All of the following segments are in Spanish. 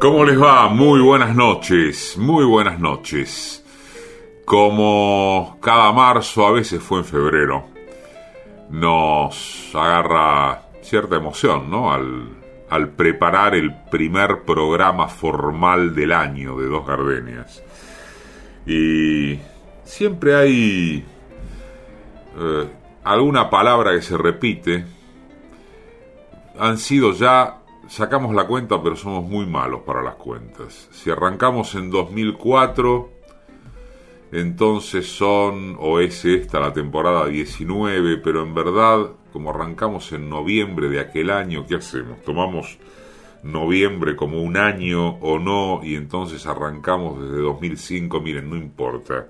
¿Cómo les va? Muy buenas noches, muy buenas noches. Como cada marzo, a veces fue en febrero, nos agarra cierta emoción, ¿no? Al, preparar el primer programa formal del año de Dos Gardenias. Y siempre hay eh, alguna palabra que se repite. Han sido ya sacamos la cuenta, pero somos muy malos para las cuentas. Si arrancamos en 2004, entonces son, o es esta la temporada 19, pero en verdad, como arrancamos en noviembre de aquel año, ¿qué hacemos? Tomamos noviembre como un año o no, y entonces arrancamos desde 2005, miren, no importa.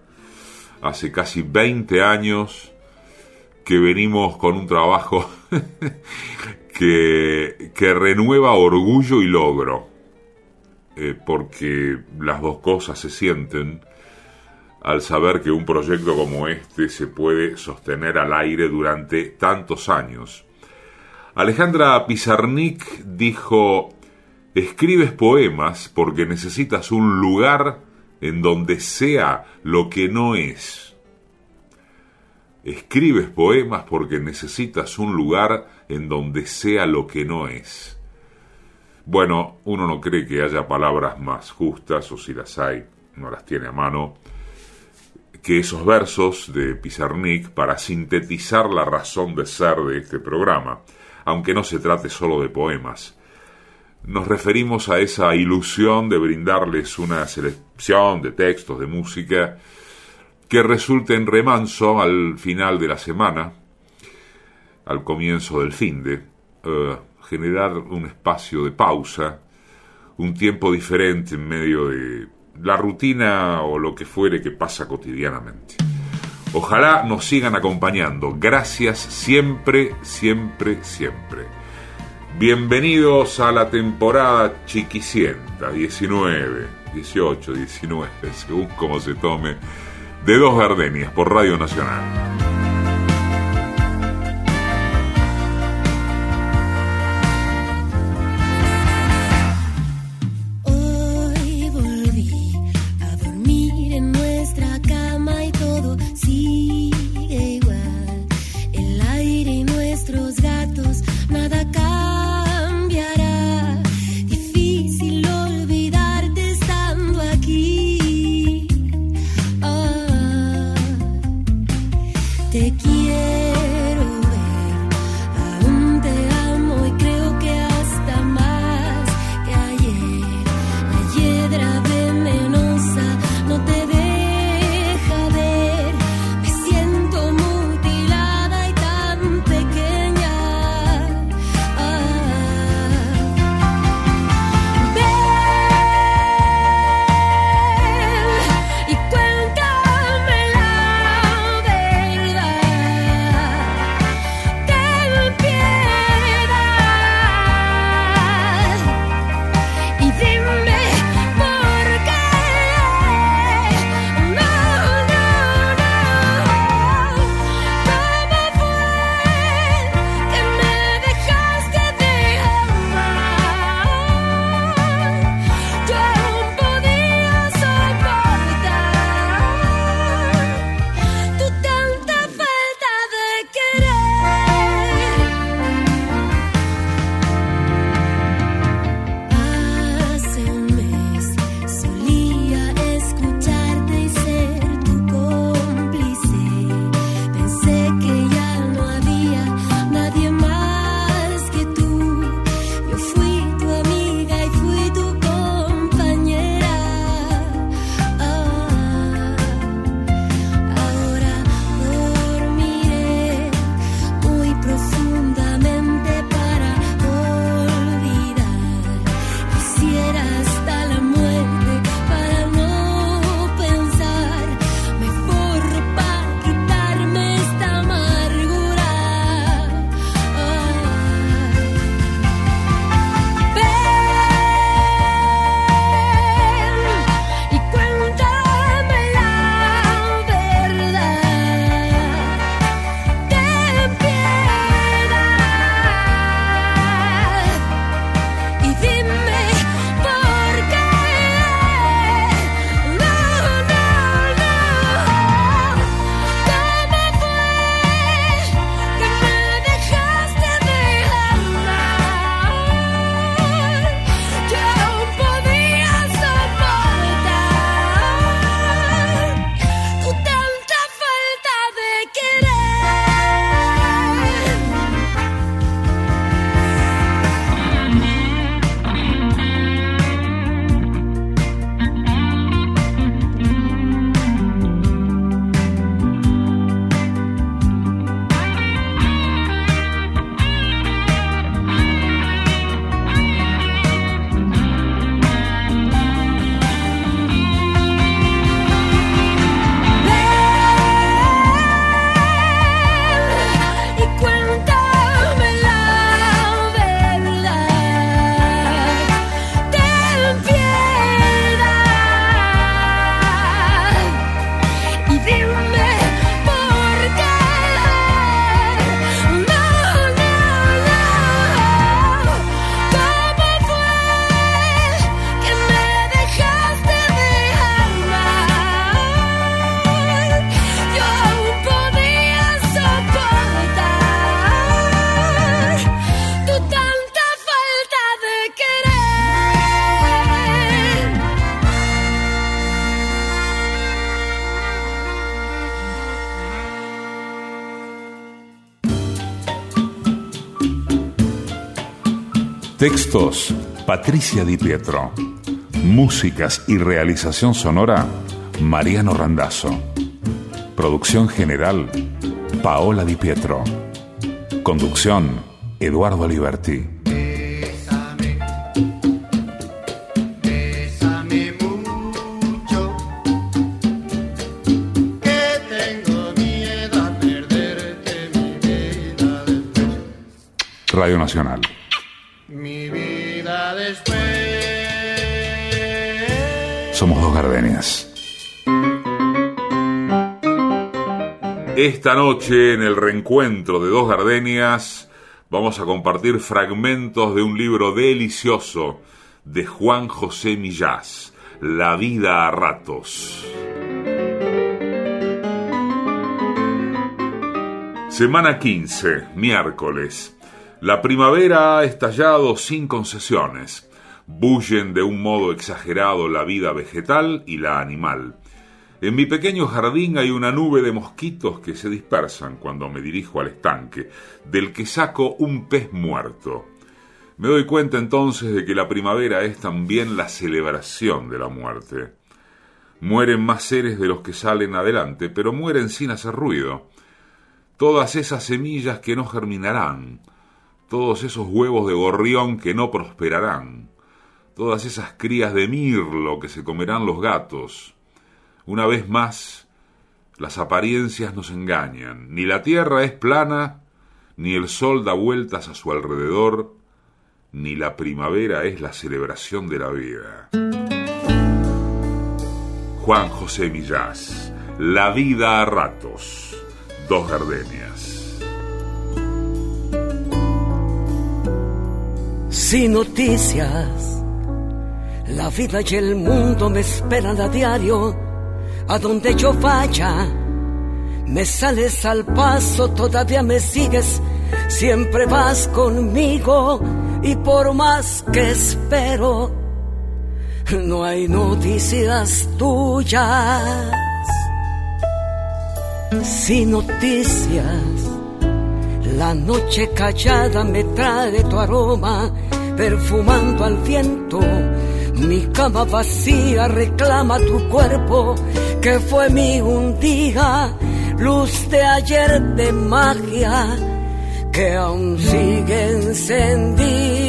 Hace casi 20 años que venimos con un trabajo que, renueva orgullo y logro, eh, porque las dos cosas se sienten al saber que un proyecto como este se puede sostener al aire durante tantos años. Alejandra Pizarnik dijo, escribes poemas porque necesitas un lugar en donde sea lo que no es. Escribes poemas porque necesitas un lugar en donde sea lo que no es. Bueno, uno no cree que haya palabras más justas, o si las hay, no las tiene a mano, que esos versos de Pizarnik para sintetizar la razón de ser de este programa, aunque no se trate solo de poemas. Nos referimos a esa ilusión de brindarles una selección de textos, de música, que resulte en remanso al final de la semana, al comienzo del fin de, eh, generar un espacio de pausa, un tiempo diferente en medio de la rutina o lo que fuere que pasa cotidianamente. Ojalá nos sigan acompañando. Gracias siempre, siempre, siempre. Bienvenidos a la temporada chiquicienta, 19, 18, 19, según como se tome, de Dos Gardenias por Radio Nacional. Textos, Patricia Di Pietro. Músicas y realización sonora, Mariano Randazzo. Producción general, Paola Di Pietro. Conducción, Eduardo Liberti. Radio Nacional. Gardenias. Esta noche, en el reencuentro de dos gardenias, vamos a compartir fragmentos de un libro delicioso de Juan José Millás, La vida a ratos. Semana 15, miércoles. La primavera ha estallado sin concesiones. Bullen de un modo exagerado la vida vegetal y la animal. En mi pequeño jardín hay una nube de mosquitos que se dispersan cuando me dirijo al estanque, del que saco un pez muerto. Me doy cuenta entonces de que la primavera es también la celebración de la muerte. Mueren más seres de los que salen adelante, pero mueren sin hacer ruido. Todas esas semillas que no germinarán, todos esos huevos de gorrión que no prosperarán, todas esas crías de mirlo que se comerán los gatos. Una vez más, las apariencias nos engañan. Ni la tierra es plana, ni el sol da vueltas a su alrededor, ni la primavera es la celebración de la vida. Juan José Millás, La vida a ratos, dos gardenias. sin noticias. La vida y el mundo me esperan a diario, a donde yo vaya. Me sales al paso, todavía me sigues, siempre vas conmigo y por más que espero, no hay noticias tuyas. Sin noticias la noche callada me trae tu aroma, perfumando al viento. Mi cama vacía reclama tu cuerpo, que fue mi un día, luz de ayer de magia, que aún sigue encendida.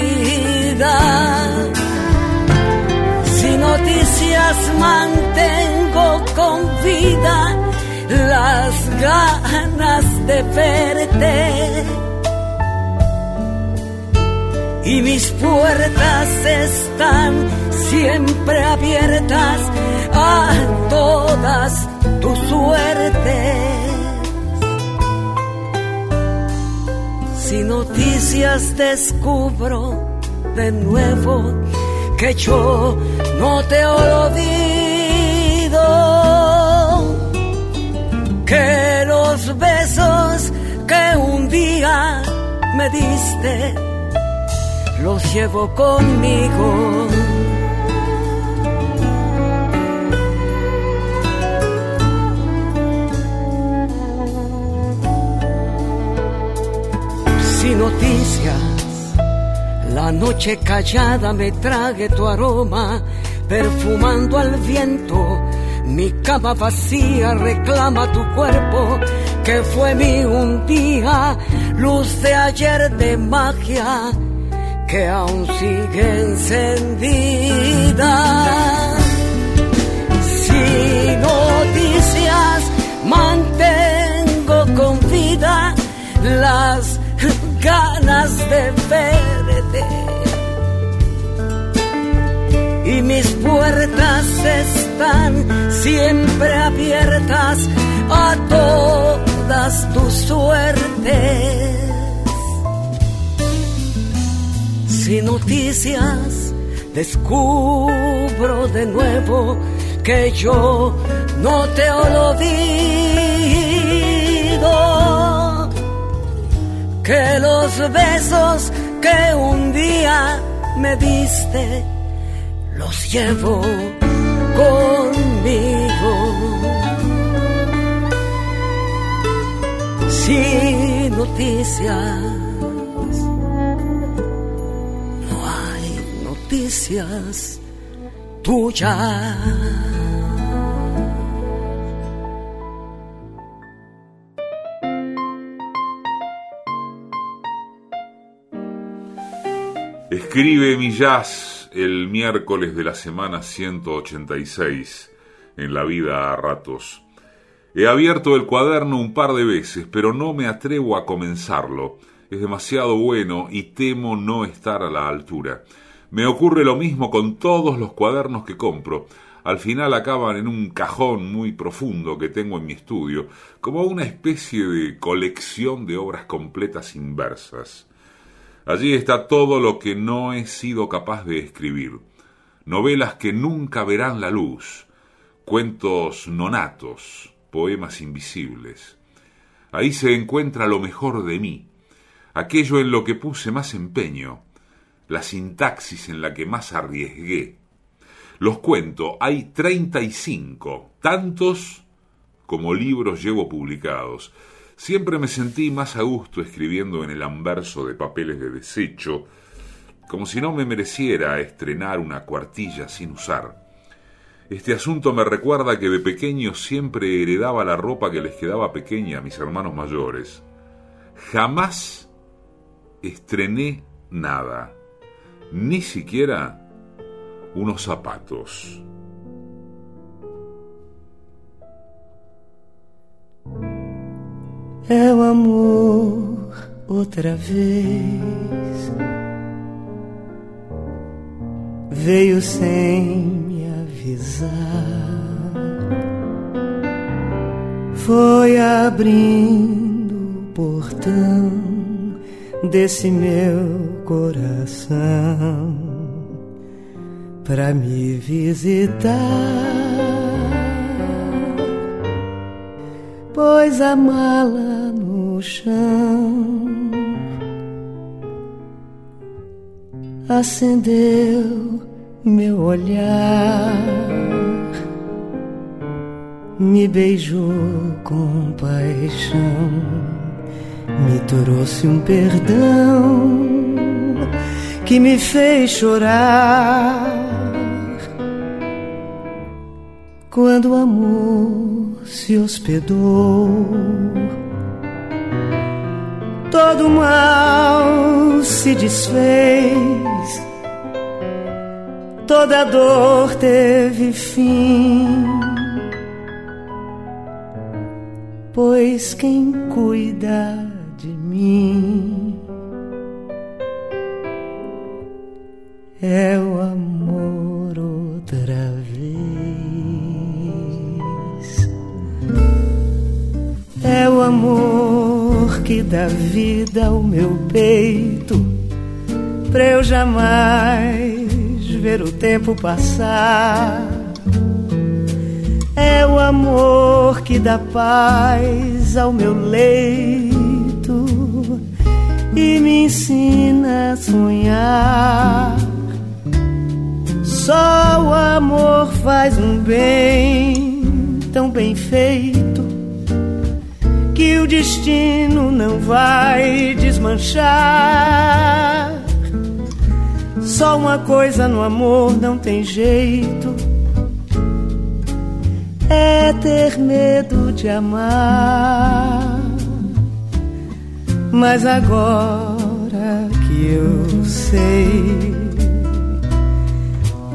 Si noticias mantengo con vida, las ganas de verte. Y mis puertas están siempre abiertas a todas tus suertes. Si noticias descubro de nuevo que yo no te olvido que los besos que un día me diste los llevo conmigo. Sin noticias, la noche callada me trague tu aroma, perfumando al viento mi cama vacía reclama tu cuerpo, que fue mi un día, luz de ayer de magia, que aún sigue encendida. Si noticias mantengo con vida las ganas de verte y mis puertas están siempre abiertas a todas tus suertes. Sin noticias descubro de nuevo que yo no te olvido, que los besos que un día me diste los llevo conmigo. Sin noticias, Escribe mi jazz el miércoles de la semana 186 en la vida a ratos. He abierto el cuaderno un par de veces, pero no me atrevo a comenzarlo. Es demasiado bueno y temo no estar a la altura. Me ocurre lo mismo con todos los cuadernos que compro. Al final acaban en un cajón muy profundo que tengo en mi estudio, como una especie de colección de obras completas inversas. Allí está todo lo que no he sido capaz de escribir. Novelas que nunca verán la luz, cuentos nonatos, poemas invisibles. Ahí se encuentra lo mejor de mí, aquello en lo que puse más empeño, la sintaxis en la que más arriesgué. Los cuento, hay treinta y cinco, tantos como libros llevo publicados. Siempre me sentí más a gusto escribiendo en el anverso de papeles de desecho, como si no me mereciera estrenar una cuartilla sin usar. Este asunto me recuerda que de pequeño siempre heredaba la ropa que les quedaba pequeña a mis hermanos mayores. Jamás estrené nada, ni siquiera unos zapatos. É o amor outra vez. Veio sem avisar. Foi abrindo o portão desse meu coração para me visitar. Pôs a mala no chão, acendeu meu olhar me beijou com paixão, me trouxe um perdão que me fez chorar. Quando o amor se hospedou, todo mal se desfez toda dor teve fim. Pois quem cuida mim é o amor outra vez. É o amor que dá vida ao meu peito, pra eu jamais ver o tempo passar. É o amor que dá paz ao meu leito e me ensina a sonhar. Só o amor faz um bem tão bem feito que o destino não vai desmanchar. Só uma coisa no amor não tem jeito: é ter medo de amar. Mas agora que eu sei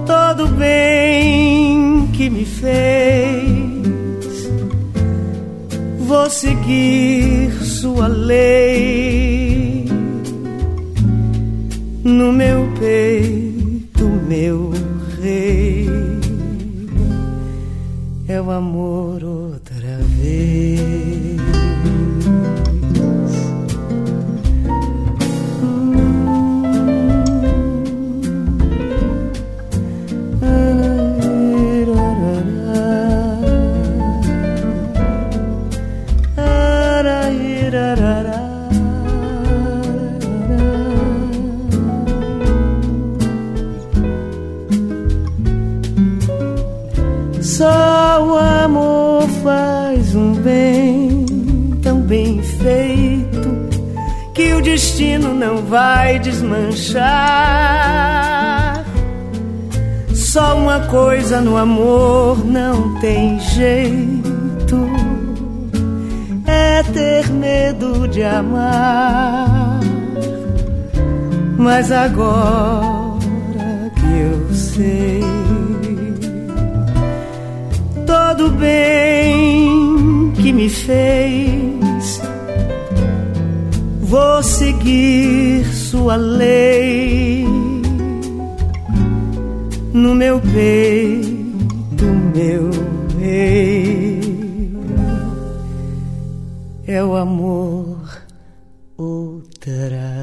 todo bem que me fez, vou seguir sua lei no meu peito, meu rei. É o amor outra vez. Destino não vai desmanchar. uma coisa no amor não tem jeito, é ter medo de amar. Mas agora que eu sei, todo bem que me fez, vou seguir sua lei no meu peito, meu rei. É o amor outra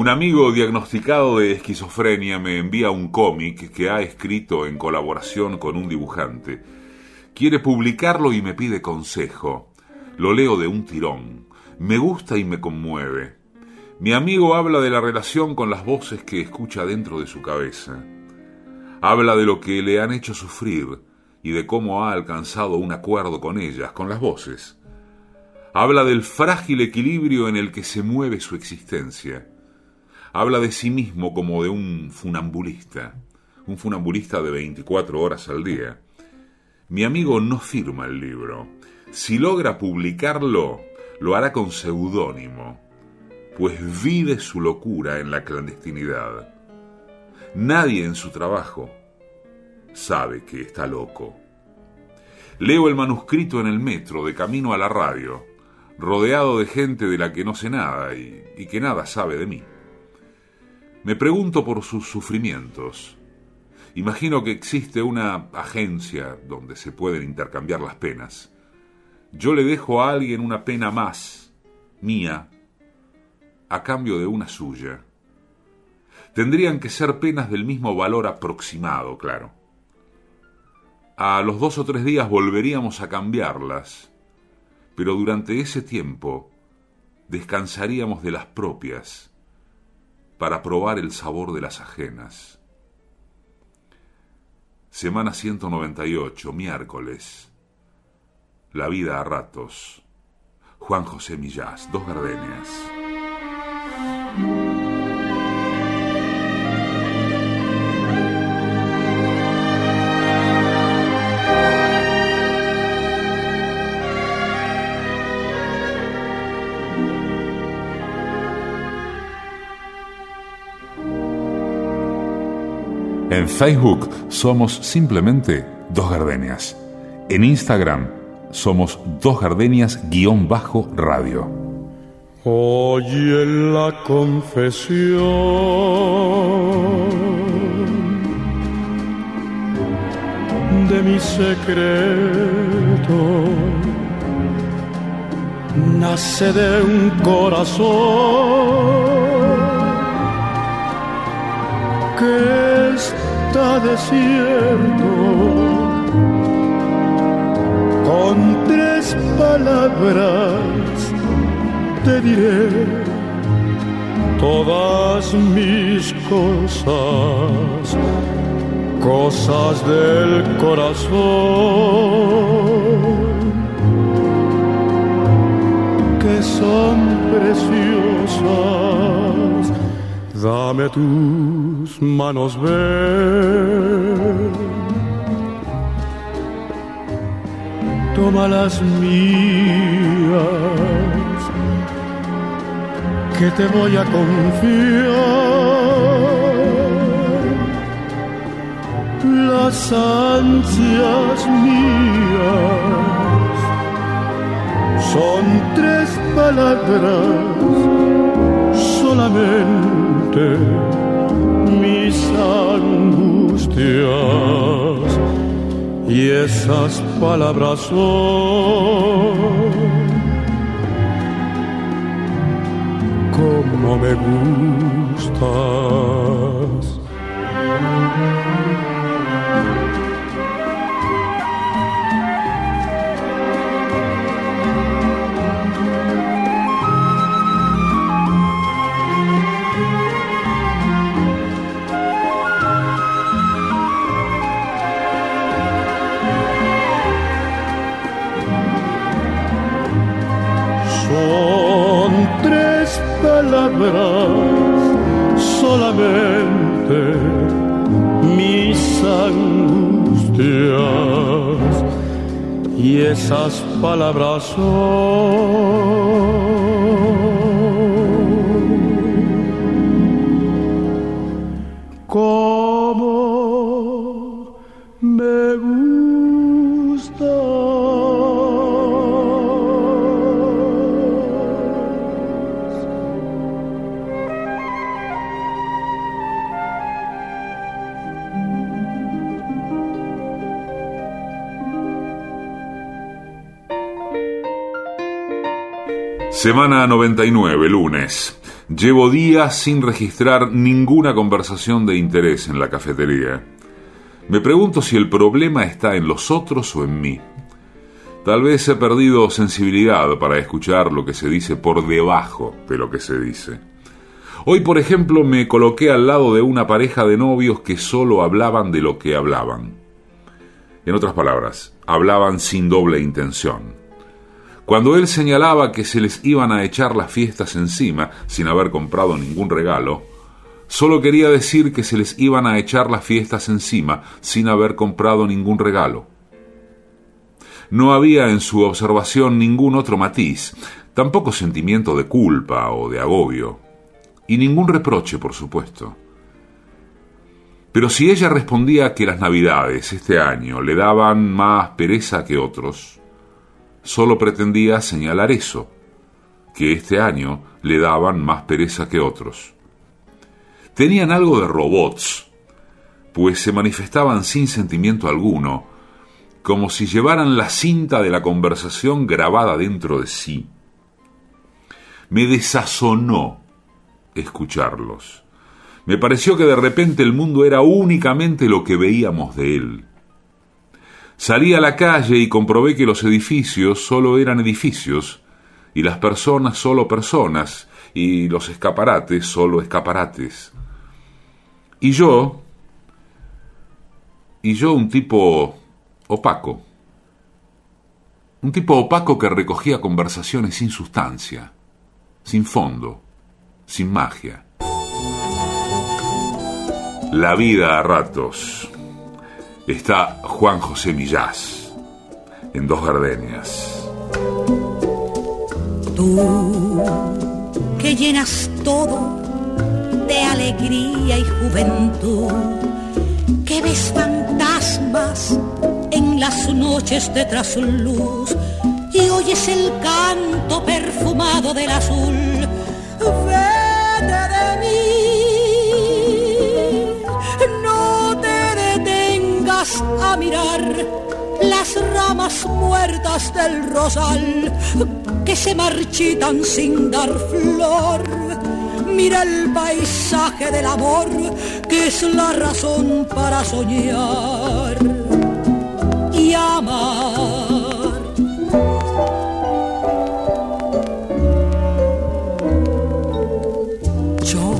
Un amigo diagnosticado de esquizofrenia me envía un cómic que ha escrito en colaboración con un dibujante. Quiere publicarlo y me pide consejo. Lo leo de un tirón. Me gusta y me conmueve. Mi amigo habla de la relación con las voces que escucha dentro de su cabeza. Habla de lo que le han hecho sufrir y de cómo ha alcanzado un acuerdo con ellas, con las voces. Habla del frágil equilibrio en el que se mueve su existencia. Habla de sí mismo como de un funambulista, un funambulista de 24 horas al día mi amigo no firma el libro. Si logra publicarlo, lo hará con seudónimo, pues vive su locura en la clandestinidad. Nadie en su trabajo sabe que está loco. Leo el manuscrito en el metro, de camino a la radio, rodeado de gente de la que no sé nada y, y que nada sabe de mí. Me pregunto por sus sufrimientos, Imagino que existe una agencia donde se pueden intercambiar las penas. Yo le dejo a alguien una pena más, mía, a cambio de una suya. Tendrían que ser penas del mismo valor aproximado, claro. A los dos o tres días volveríamos a cambiarlas, pero durante ese tiempo descansaríamos de las propias para probar el sabor de las ajenas. Semana 198, miércoles. La vida a ratos. Juan José Millás, dos gardenias. Facebook somos simplemente Dos Gardenias. En Instagram somos Dos Gardenias-radio. Hoy en la confesión de mi secreto nace de un corazón está desierto. Con tres palabras te diré todas mis cosas, cosas del corazón que son preciosas. Dame tus manos, ven. Toma las mías, que te voy a confiar. Las ansias mías son tres palabras solamente mis angustias y esas palabras son como me gustas. Solamente mis angustias. Y esas palabras son Semana 99, lunes. Llevo días sin registrar ninguna conversación de interés en la cafetería. Me pregunto si el problema está en los otros o en mí. Tal vez he perdido sensibilidad para escuchar lo que se dice por debajo de lo que se dice. Hoy, por ejemplo, me coloqué al lado de una pareja de novios que solo hablaban de lo que hablaban. En otras palabras, hablaban sin doble intención. Cuando él señalaba que se les iban a echar las fiestas encima sin haber comprado ningún regalo, solo quería decir que se les iban a echar las fiestas encima sin haber comprado ningún regalo. No había en su observación ningún otro matiz, tampoco sentimiento de culpa o de agobio, y ningún reproche, por supuesto. Pero si ella respondía que las navidades este año le daban más pereza que otros, solo pretendía señalar eso, que este año le daban más pereza que otros. Tenían algo de robots, pues se manifestaban sin sentimiento alguno, como si llevaran la cinta de la conversación grabada dentro de sí. Me desazonó escucharlos. Me pareció que de repente el mundo era únicamente lo que veíamos de él. Salí a la calle y comprobé que los edificios solo eran edificios, y las personas solo personas, y los escaparates solo escaparates. Y yo, y yo un tipo opaco, un tipo opaco que recogía conversaciones sin sustancia, sin fondo, sin magia. La vida a ratos está Juan José Millás en Dos Gardenias. Tú que llenas todo de alegría y juventud, que ves fantasmas en las noches de trasluz y oyes el canto perfumado del azul. A mirar las ramas muertas del rosal que se marchitan sin dar flor. Mira el paisaje del amor que es la razón para soñar y amar. Yo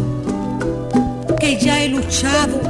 que ya he luchado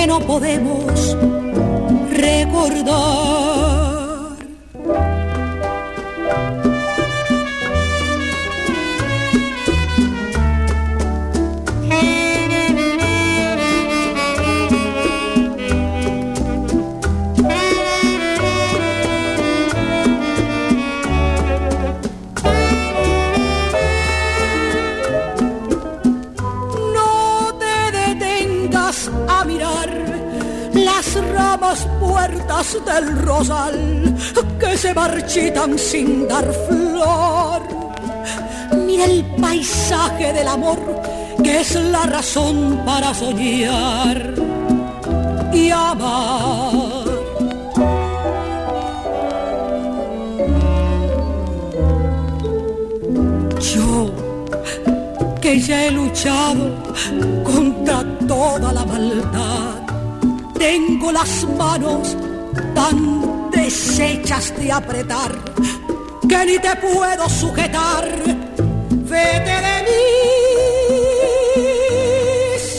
que no podemos recordar. Del rosal que se marchitan sin dar flor. Mira el paisaje del amor que es la razón para soñar y amar. Yo y ya he luchado contra toda la maldad. Tengo las manos tan deshechas de apretar que ni te puedo sujetar. Vete de mí,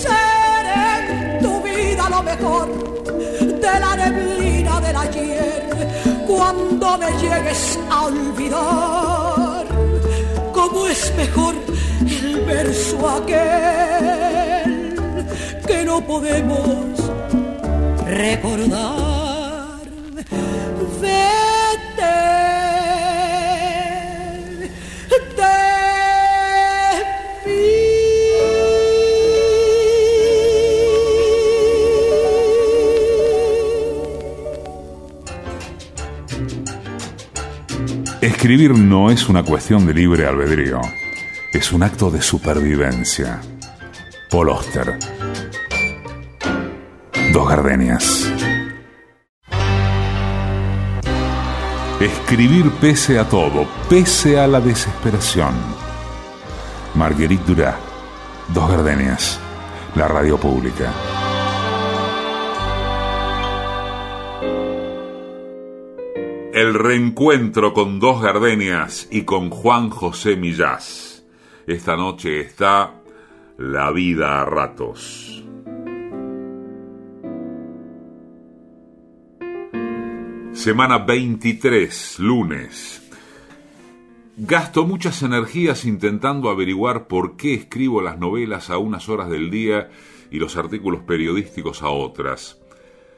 seré tu vida lo mejor de la neblina del ayer cuando me llegues a olvidar. Cómo es mejor el verso aquel que no podemos recordar. Escribir no es una cuestión de libre albedrío, es un acto de supervivencia. Paul Oster. Dos gardenias. Escribir pese a todo, pese a la desesperación. Marguerite Durá. Dos gardenias. La radio pública. El reencuentro con dos gardenias y con Juan José Millás. Esta noche está La vida a ratos. Semana 23, lunes. Gasto muchas energías intentando averiguar por qué escribo las novelas a unas horas del día y los artículos periodísticos a otras.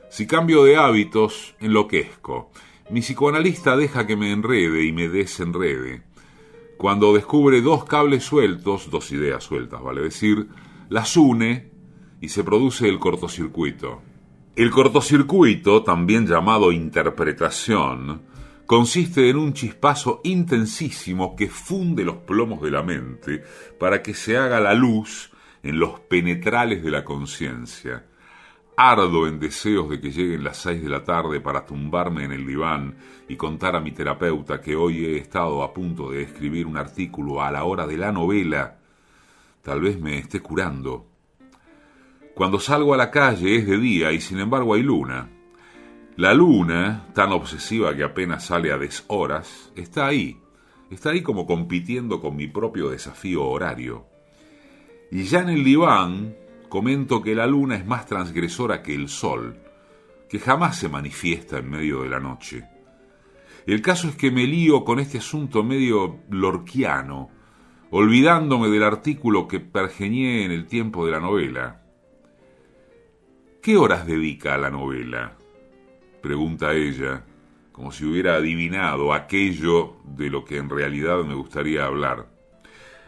Si cambio de hábitos, enloquezco mi psicoanalista deja que me enrede y me desenrede. Cuando descubre dos cables sueltos, dos ideas sueltas, vale decir, las une y se produce el cortocircuito. El cortocircuito, también llamado interpretación, consiste en un chispazo intensísimo que funde los plomos de la mente para que se haga la luz en los penetrales de la conciencia Ardo en deseos de que lleguen las seis de la tarde para tumbarme en el diván y contar a mi terapeuta que hoy he estado a punto de escribir un artículo a la hora de la novela. Tal vez me esté curando. Cuando salgo a la calle es de día y sin embargo hay luna. La luna, tan obsesiva que apenas sale a deshoras, está ahí. Está ahí como compitiendo con mi propio desafío horario. Y ya en el diván, comento que la luna es más transgresora que el sol, que jamás se manifiesta en medio de la noche. El caso es que me lío con este asunto medio lorquiano, olvidándome del artículo que pergeñé en el tiempo de la novela. ¿Qué horas dedica a la novela? pregunta ella, como si hubiera adivinado aquello de lo que en realidad me gustaría hablar.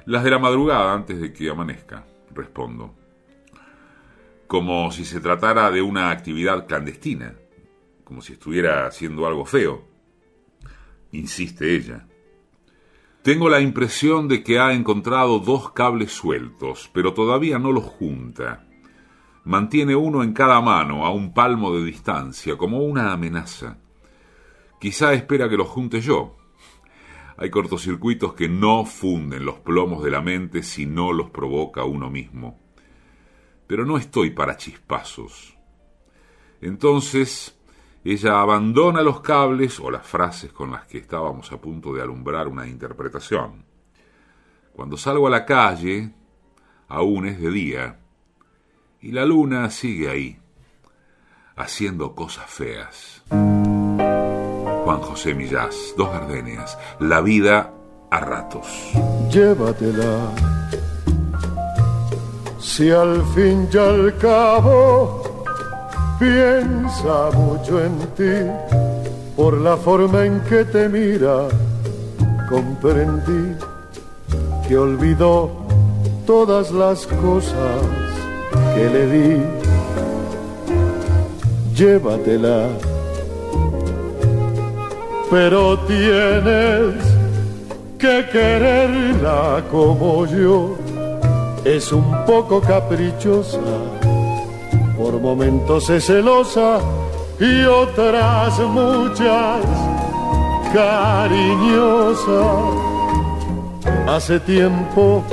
Las de la madrugada antes de que amanezca, respondo como si se tratara de una actividad clandestina, como si estuviera haciendo algo feo. Insiste ella. Tengo la impresión de que ha encontrado dos cables sueltos, pero todavía no los junta. Mantiene uno en cada mano, a un palmo de distancia, como una amenaza. Quizá espera que los junte yo. Hay cortocircuitos que no funden los plomos de la mente si no los provoca uno mismo pero no estoy para chispazos. Entonces, ella abandona los cables o las frases con las que estábamos a punto de alumbrar una interpretación. Cuando salgo a la calle, aún es de día, y la luna sigue ahí, haciendo cosas feas. Juan José Millás, Dos Gardenias, La vida a ratos. Llévatela si al fin y al cabo piensa mucho en ti, por la forma en que te mira, comprendí que olvidó todas las cosas que le di. Llévatela, pero tienes que quererla como yo es un poco caprichosa, por momentos es celosa y otras muchas cariñosa. Hace tiempo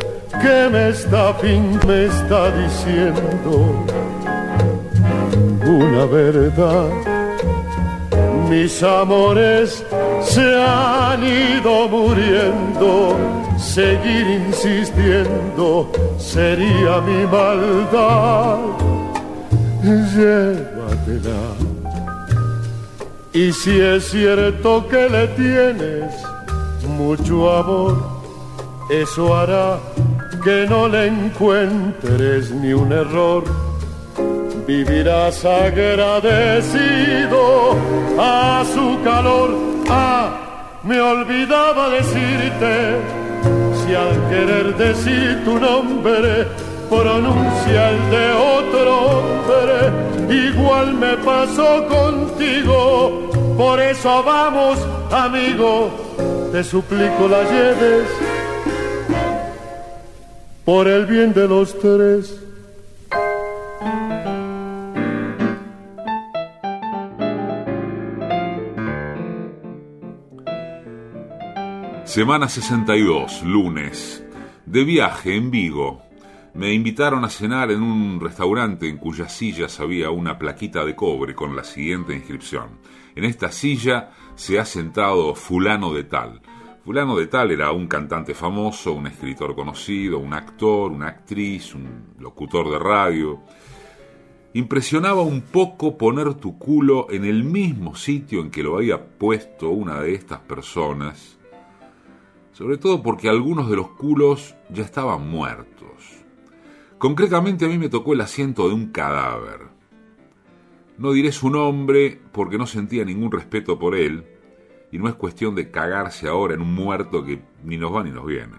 que me está fin me está diciendo una verdad. Mis amores se han ido muriendo, seguir insistiendo sería mi maldad. Llévatela. Y si es cierto que le tienes mucho amor, eso hará que no le encuentres ni un error. Vivirás agradecido a su calor. Ah, me olvidaba decirte, si al querer decir tu nombre pronuncia el de otro hombre, igual me pasó contigo. Por eso vamos, amigo, te suplico la lleves por el bien de los tres. Semana 62, lunes. De viaje en Vigo. Me invitaron a cenar en un restaurante en cuyas sillas había una plaquita de cobre con la siguiente inscripción. En esta silla se ha sentado fulano de tal. Fulano de tal era un cantante famoso, un escritor conocido, un actor, una actriz, un locutor de radio. Impresionaba un poco poner tu culo en el mismo sitio en que lo había puesto una de estas personas, sobre todo porque algunos de los culos ya estaban muertos. Concretamente a mí me tocó el asiento de un cadáver. No diré su nombre porque no sentía ningún respeto por él, y no es cuestión de cagarse ahora en un muerto que ni nos va ni nos viene.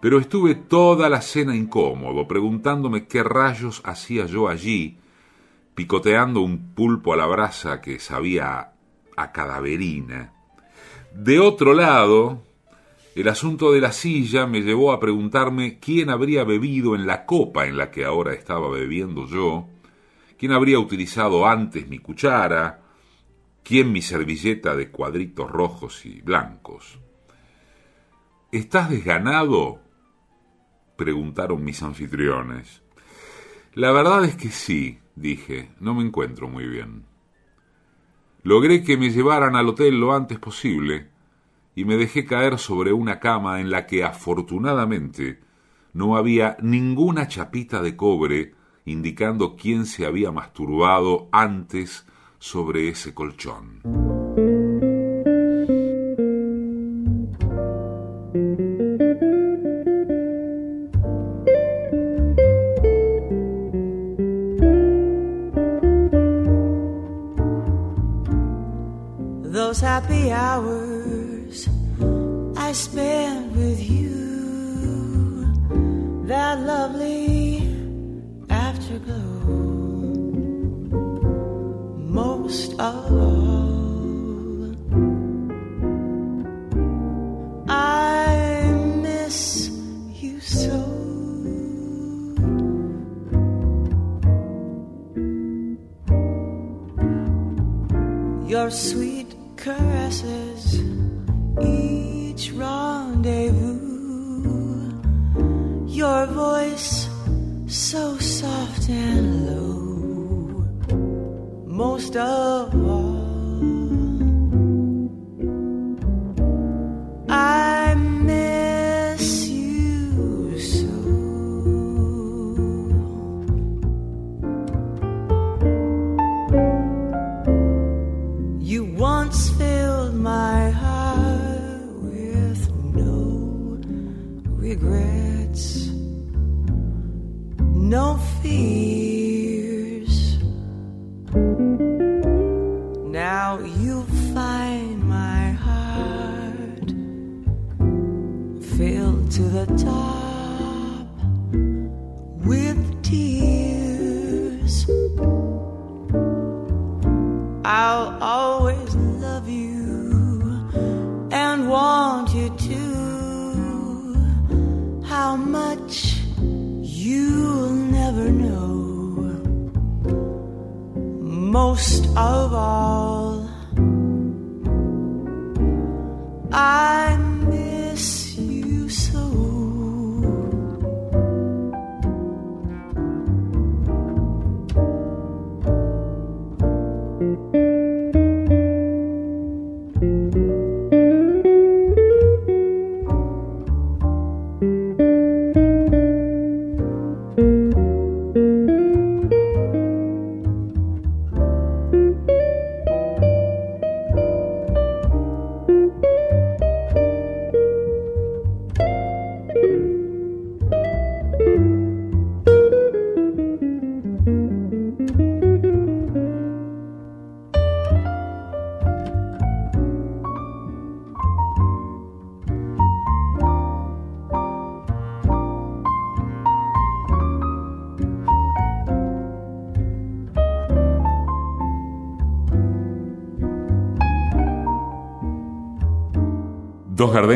Pero estuve toda la cena incómodo, preguntándome qué rayos hacía yo allí, picoteando un pulpo a la brasa que sabía a cadaverina. De otro lado, el asunto de la silla me llevó a preguntarme quién habría bebido en la copa en la que ahora estaba bebiendo yo, quién habría utilizado antes mi cuchara, ¿Quién mi servilleta de cuadritos rojos y blancos? ¿Estás desganado? preguntaron mis anfitriones. La verdad es que sí, dije, no me encuentro muy bien. Logré que me llevaran al hotel lo antes posible y me dejé caer sobre una cama en la que afortunadamente no había ninguna chapita de cobre indicando quién se había masturbado antes sobre ese colchón. Happy hours I spent with you, that lovely afterglow most of all. I miss you so. Your sweet caresses, rendezvous, your voice so soft and low most of all.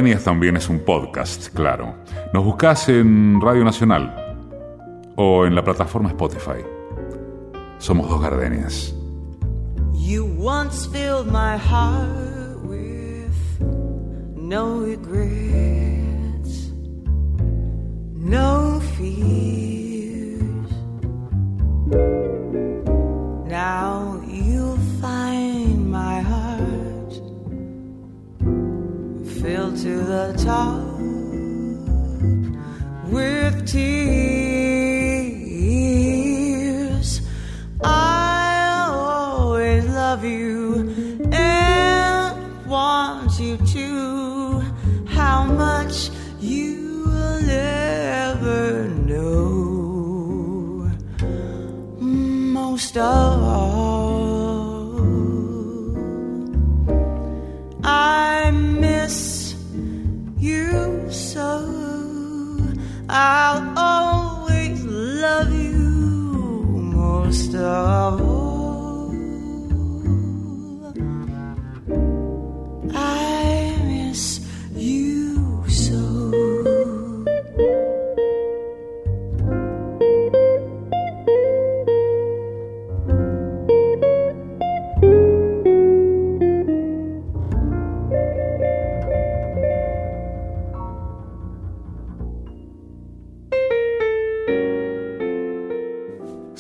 Gardenias también es un podcast, claro. Nos buscas en Radio Nacional o en la plataforma Spotify. Somos Dos Gardenias. You once filled my heart with no regrets, no fears. Now you'll filled to the top with tears. God.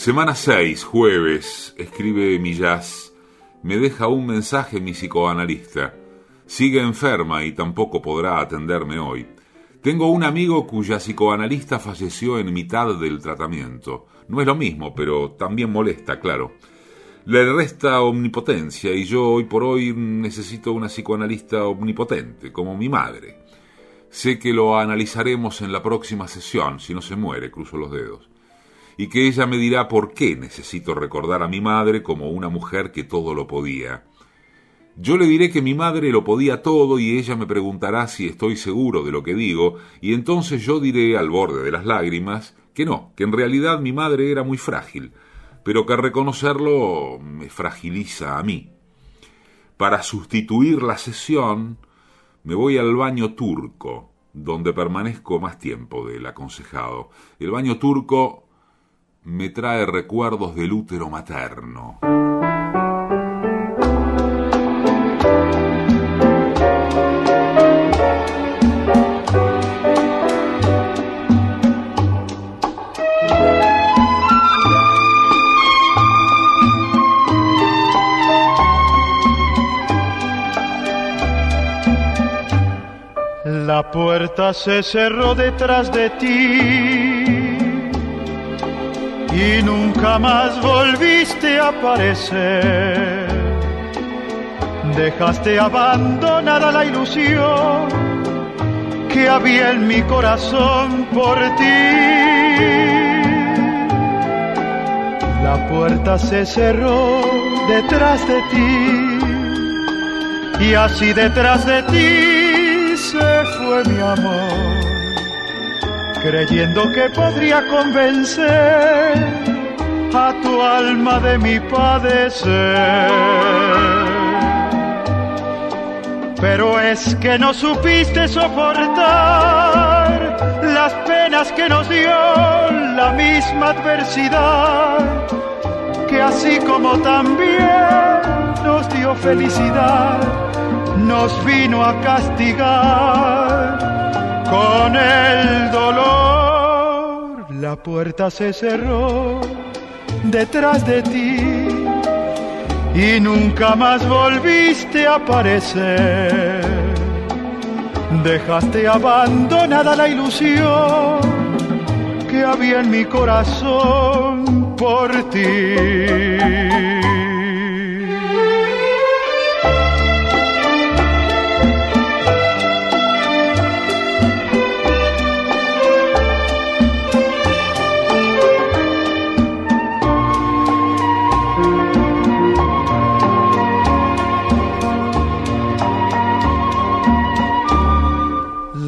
Semana 6, jueves, escribe Millás. Me deja un mensaje mi psicoanalista. Sigue enferma y tampoco podrá atenderme hoy. Tengo un amigo cuya psicoanalista falleció en mitad del tratamiento. No es lo mismo, pero también molesta, claro. Le resta omnipotencia y yo hoy por hoy necesito una psicoanalista omnipotente, como mi madre. Sé que lo analizaremos en la próxima sesión, si no se muere, cruzo los dedos y que ella me dirá por qué necesito recordar a mi madre como una mujer que todo lo podía. Yo le diré que mi madre lo podía todo y ella me preguntará si estoy seguro de lo que digo, y entonces yo diré al borde de las lágrimas que no, que en realidad mi madre era muy frágil, pero que reconocerlo me fragiliza a mí. Para sustituir la sesión, me voy al baño turco, donde permanezco más tiempo del aconsejado. El baño turco me trae recuerdos del útero materno. La puerta se cerró detrás de ti y nunca más volviste a aparecer. Dejaste abandonada la ilusión que había en mi corazón por ti. La puerta se cerró detrás de ti y así detrás de ti se fue mi amor creyendo que podría convencer a tu alma de mi padecer. Pero es que no supiste soportar las penas que nos dio la misma adversidad, que así como también nos dio felicidad, nos vino a castigar con el dolor la puerta se cerró detrás de ti y nunca más volviste a aparecer. Dejaste abandonada la ilusión que había en mi corazón por ti.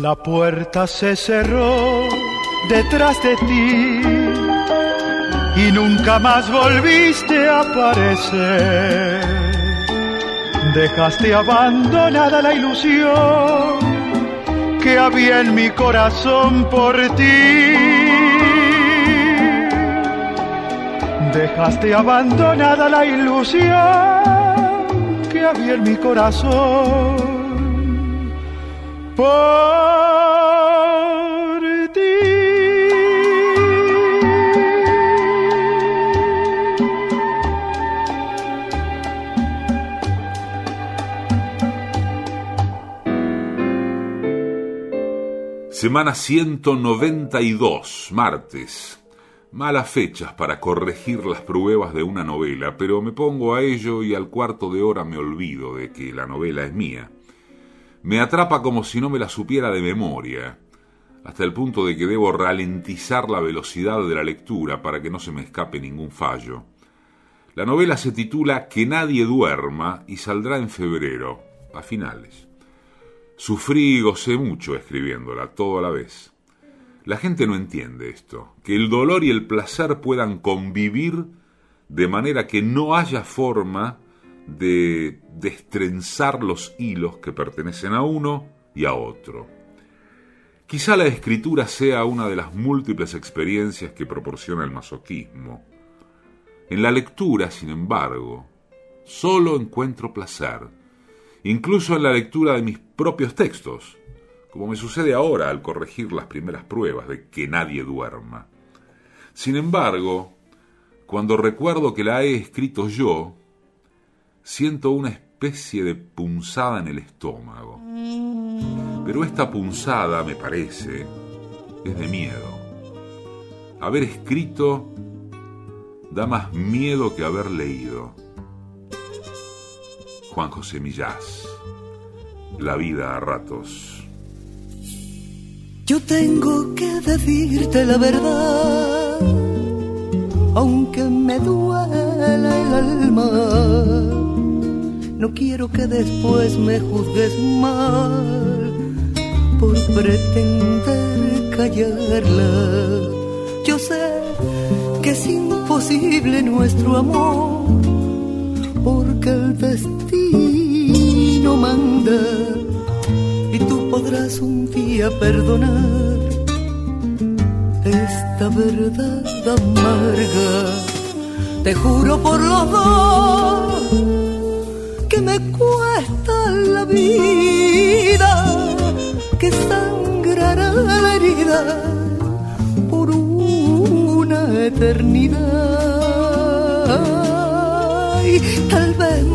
La puerta se cerró detrás de ti y nunca más volviste a aparecer. Dejaste abandonada la ilusión que había en mi corazón por ti. Dejaste abandonada la ilusión que había en mi corazón por Semana 192, martes. Malas fechas para corregir las pruebas de una novela, pero me pongo a ello y al cuarto de hora me olvido de que la novela es mía. Me atrapa como si no me la supiera de memoria, hasta el punto de que debo ralentizar la velocidad de la lectura para que no se me escape ningún fallo. La novela se titula Que nadie duerma y saldrá en febrero, a finales. Sufrí y gocé mucho escribiéndola, todo a la vez. La gente no entiende esto, que el dolor y el placer puedan convivir de manera que no haya forma de destrenzar los hilos que pertenecen a uno y a otro. Quizá la escritura sea una de las múltiples experiencias que proporciona el masoquismo. En la lectura, sin embargo, solo encuentro placer, incluso en la lectura de mis propios textos como me sucede ahora al corregir las primeras pruebas de que nadie duerma. Sin embargo, cuando recuerdo que la he escrito yo, siento una especie de punzada en el estómago. Pero esta punzada, me parece, es de miedo. Haber escrito da más miedo que haber leído. Juan José Millás, La vida a ratos. Yo tengo que decirte la verdad, aunque me duela el alma. No quiero que después me juzgues mal por pretender callarla. Yo sé que es imposible nuestro amor, porque el destino manda y tú podrás un día perdonar esta verdad amarga. Te juro por los dos que me cuesta la vida, que sangrará la herida por una eternidad.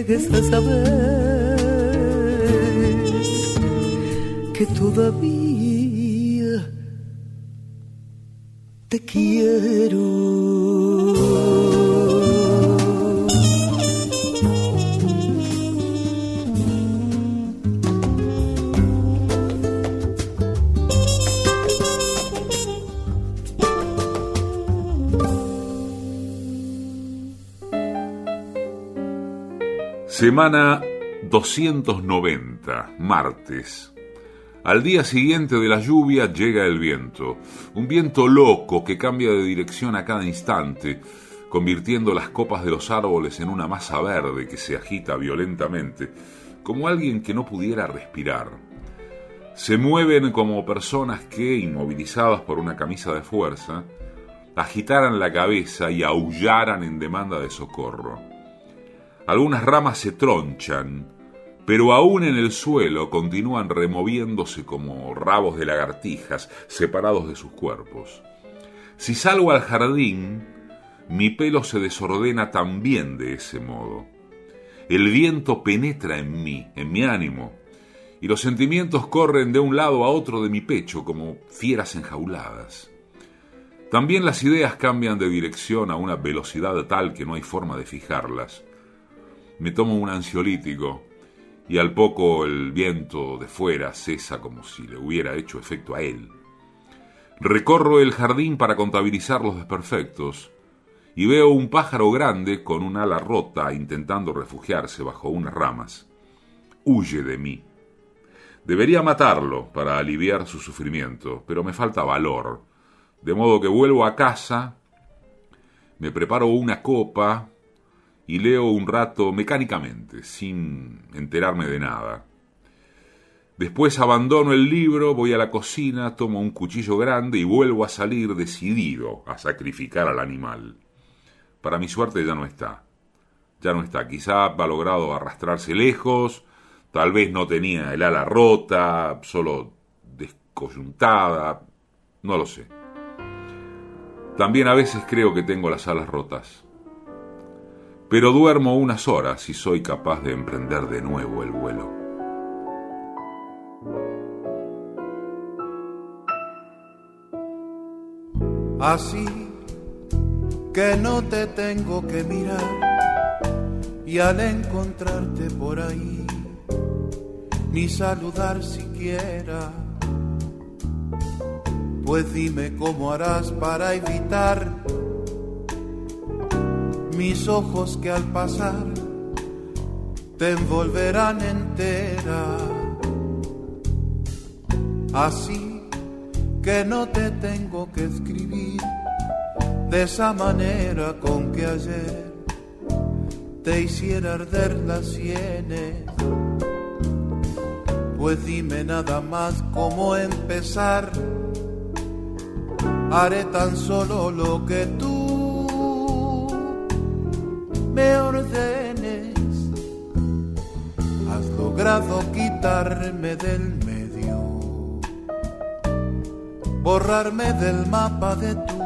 llegues a saber que todavía Semana 290, martes. Al día siguiente de la lluvia llega el viento, un viento loco que cambia de dirección a cada instante, convirtiendo las copas de los árboles en una masa verde que se agita violentamente, como alguien que no pudiera respirar. Se mueven como personas que, inmovilizadas por una camisa de fuerza, agitaran la cabeza y aullaran en demanda de socorro. Algunas ramas se tronchan, pero aún en el suelo continúan removiéndose como rabos de lagartijas separados de sus cuerpos. Si salgo al jardín, mi pelo se desordena también de ese modo. El viento penetra en mí, en mi ánimo, y los sentimientos corren de un lado a otro de mi pecho como fieras enjauladas. También las ideas cambian de dirección a una velocidad tal que no hay forma de fijarlas. Me tomo un ansiolítico y al poco el viento de fuera cesa como si le hubiera hecho efecto a él. Recorro el jardín para contabilizar los desperfectos y veo un pájaro grande con un ala rota intentando refugiarse bajo unas ramas. Huye de mí. Debería matarlo para aliviar su sufrimiento, pero me falta valor. De modo que vuelvo a casa, me preparo una copa y leo un rato mecánicamente, sin enterarme de nada. Después abandono el libro, voy a la cocina, tomo un cuchillo grande y vuelvo a salir decidido a sacrificar al animal para mi suerte ya no está. Ya no está. Quizá ha logrado arrastrarse lejos, tal vez no tenía el ala rota, solo descoyuntada, no lo sé. También a veces creo que tengo las alas rotas. Pero duermo unas horas y soy capaz de emprender de nuevo el vuelo. Así que no te tengo que mirar y al encontrarte por ahí ni saludar siquiera. Pues dime cómo harás para evitar mis ojos que al pasar te envolverán entera. Así que no te tengo que escribir de esa manera con que ayer te hiciera arder las sienes. Pues dime nada más cómo empezar. Haré tan solo lo que tú quitarme del medio, borrarme del mapa de tu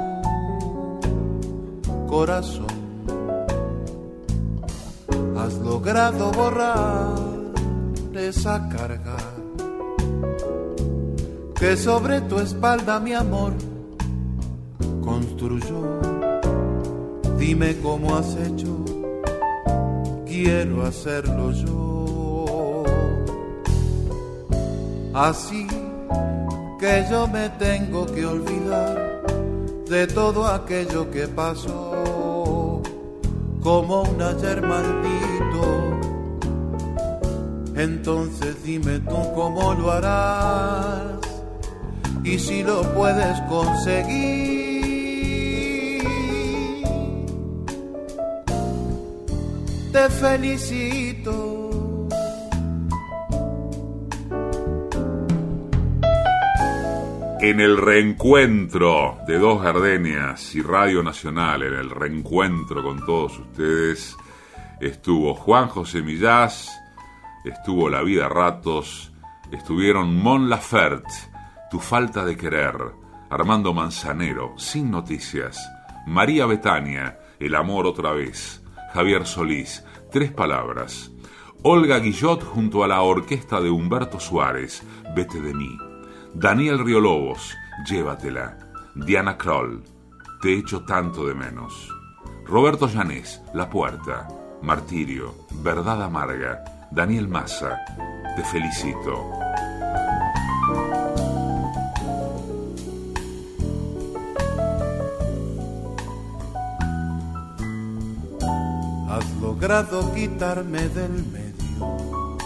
corazón. Has logrado borrar esa carga que sobre tu espalda mi amor construyó. Dime cómo has hecho, quiero hacerlo yo. Así que yo me tengo que olvidar de todo aquello que pasó como un ayer maldito. Entonces dime tú cómo lo harás y si lo puedes conseguir. Te felicito. En el reencuentro de Dos Gardenias y Radio Nacional, en el reencuentro con todos ustedes, estuvo Juan José Millás, estuvo La Vida Ratos, estuvieron Mon Laferte, Tu Falta de Querer, Armando Manzanero, Sin Noticias, María Betania, El Amor Otra Vez, Javier Solís, Tres Palabras, Olga Guillot junto a la orquesta de Humberto Suárez, Vete de mí. Daniel Riolobos, Llévatela. Diana Kroll, Te echo tanto de menos. Roberto Llanés, La Puerta. Martirio, Verdad Amarga. Daniel Massa, Te felicito. Has logrado quitarme del medio,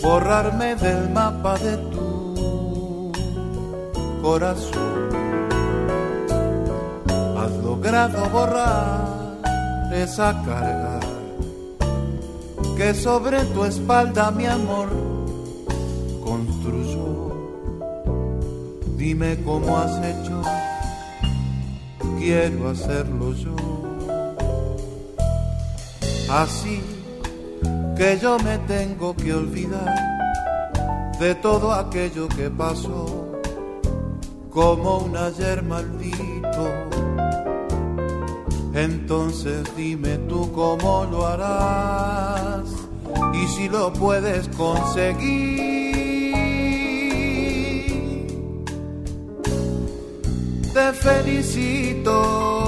borrarme del mapa de tu corazón. Has logrado borrar esa carga que sobre tu espalda mi amor construyó. Dime cómo has hecho, quiero hacerlo yo. Así que yo me tengo que olvidar de todo aquello que pasó como un ayer maldito. Entonces dime tú cómo lo harás y si lo puedes conseguir. Te felicito.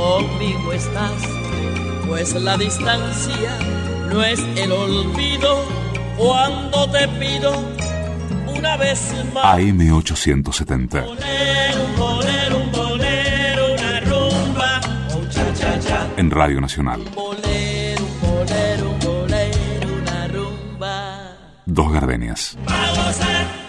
conmigo estás, pues la distancia no es el olvido cuando te pido una vez más. AM870. Un bolero, un bolero, una rumba, un cha cha cha. En Radio Nacional. Un bolero, un bolero, un bolero, una rumba. Dos gardenias. Vamos a